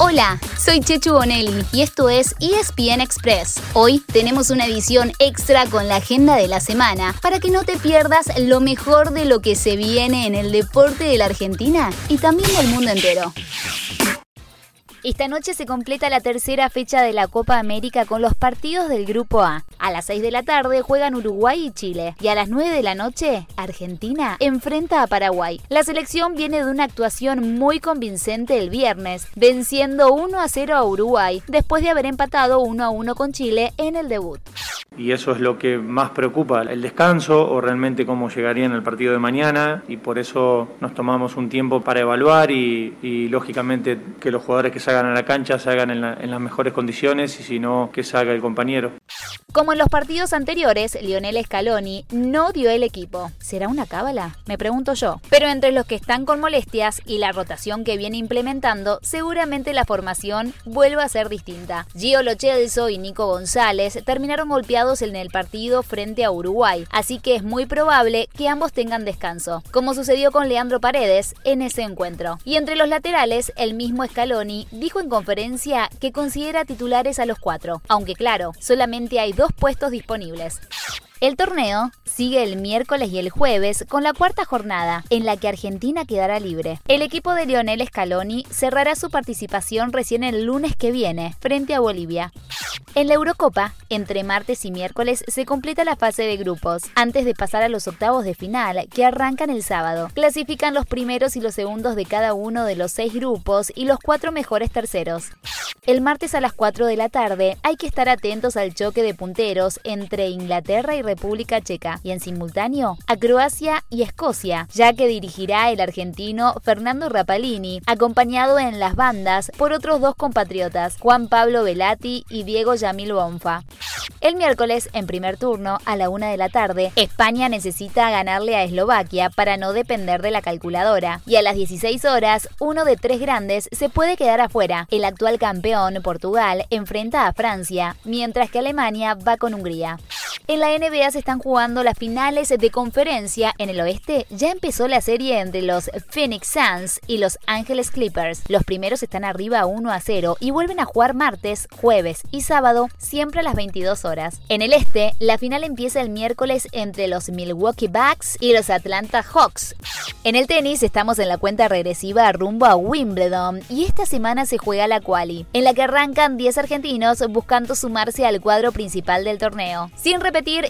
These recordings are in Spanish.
Hola, soy Chechu Bonelli y esto es ESPN Express. Hoy tenemos una edición extra con la agenda de la semana para que no te pierdas lo mejor de lo que se viene en el deporte de la Argentina y también del mundo entero. Esta noche se completa la tercera fecha de la Copa América con los partidos del Grupo A. A las 6 de la tarde juegan Uruguay y Chile. Y a las 9 de la noche, Argentina enfrenta a Paraguay. La selección viene de una actuación muy convincente el viernes, venciendo 1 a 0 a Uruguay, después de haber empatado 1 a 1 con Chile en el debut y eso es lo que más preocupa, el descanso o realmente cómo llegaría en el partido de mañana y por eso nos tomamos un tiempo para evaluar y, lógicamente que los jugadores que salgan a la cancha salgan en, en las mejores condiciones y si no que salga el compañero. Como en los partidos anteriores, Lionel Scaloni no dio el equipo. ¿Será una cábala? Me pregunto yo. Pero entre los que están con molestias y la rotación que viene implementando, seguramente la formación vuelve a ser distinta. Gio Lochelso y Nico González terminaron golpeados en el partido frente a Uruguay, así que es muy probable que ambos tengan descanso, como sucedió con Leandro Paredes en ese encuentro. Y entre los laterales, el mismo Scaloni dijo en conferencia que considera titulares a los cuatro, aunque claro, solamente hay dos puestos disponibles. El torneo sigue el miércoles y el jueves con la cuarta jornada, en la que Argentina quedará libre. El equipo de Lionel Scaloni cerrará su participación recién el lunes que viene, frente a Bolivia. En la Eurocopa, entre martes y miércoles se completa la fase de grupos, antes de pasar a los octavos de final, que arrancan el sábado. Clasifican los primeros y los segundos de cada uno de los seis grupos y los cuatro mejores terceros. El martes a las 4 de la tarde hay que estar atentos al choque de punteros entre Inglaterra y República Checa y en simultáneo a Croacia y Escocia, ya que dirigirá el argentino Fernando Rapalini, acompañado en las bandas por otros dos compatriotas, Juan Pablo Velati y Diego Yamil Bonfa. El miércoles, en primer turno, a la una de la tarde, España necesita ganarle a Eslovaquia para no depender de la calculadora. Y a las 16 horas, uno de tres grandes se puede quedar afuera. El actual campeón, Portugal, enfrenta a Francia, mientras que Alemania va con Hungría. En la NBA se están jugando las finales de conferencia. En el oeste ya empezó la serie entre los Phoenix Suns y los Angeles Clippers. Los primeros están arriba 1 a 0 y vuelven a jugar martes, jueves y sábado, siempre a las 22 horas. En el este, la final empieza el miércoles entre los Milwaukee Bucks y los Atlanta Hawks. En el tenis estamos en la cuenta regresiva rumbo a Wimbledon y esta semana se juega la quali, en la que arrancan 10 argentinos buscando sumarse al cuadro principal del torneo. Sin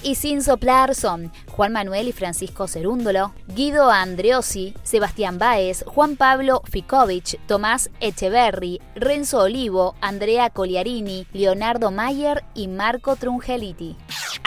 y sin soplar son Juan Manuel y Francisco Cerúndolo, Guido Andreossi, Sebastián Báez, Juan Pablo Ficovich, Tomás Echeverri, Renzo Olivo, Andrea Coliarini, Leonardo Mayer y Marco Trungeliti.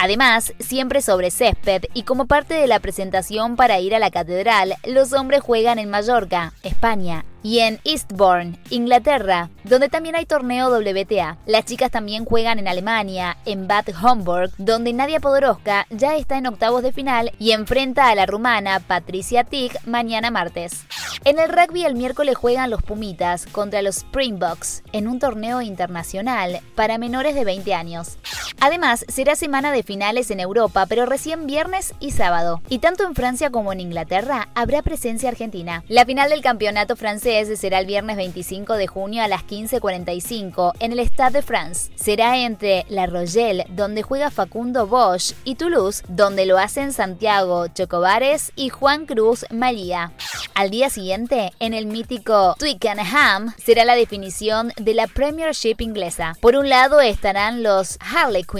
Además, siempre sobre césped y como parte de la presentación para ir a la catedral, los hombres juegan en Mallorca, España, y en Eastbourne, Inglaterra, donde también hay torneo WTA. Las chicas también juegan en Alemania, en Bad Homburg, donde Nadia Podoroska ya está en octavos de final y enfrenta a la rumana Patricia Tig mañana martes. En el rugby el miércoles juegan los Pumitas contra los Springboks en un torneo internacional para menores de 20 años. Además, será semana de finales en Europa, pero recién viernes y sábado. Y tanto en Francia como en Inglaterra habrá presencia argentina. La final del campeonato francés será el viernes 25 de junio a las 15.45 en el Stade de France. Será entre La Rochelle, donde juega Facundo Bosch, y Toulouse, donde lo hacen Santiago Chocobares y Juan Cruz María. Al día siguiente, en el mítico Twickenham, será la definición de la Premiership inglesa. Por un lado estarán los Harlequins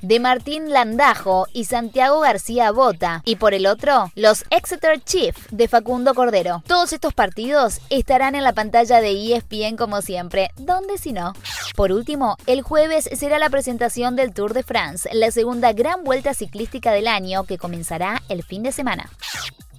de Martín Landajo y Santiago García Bota, y por el otro, los Exeter Chief de Facundo Cordero. Todos estos partidos estarán en la pantalla de ESPN como siempre, ¿dónde si no? Por último, el jueves será la presentación del Tour de France, la segunda gran vuelta ciclística del año que comenzará el fin de semana.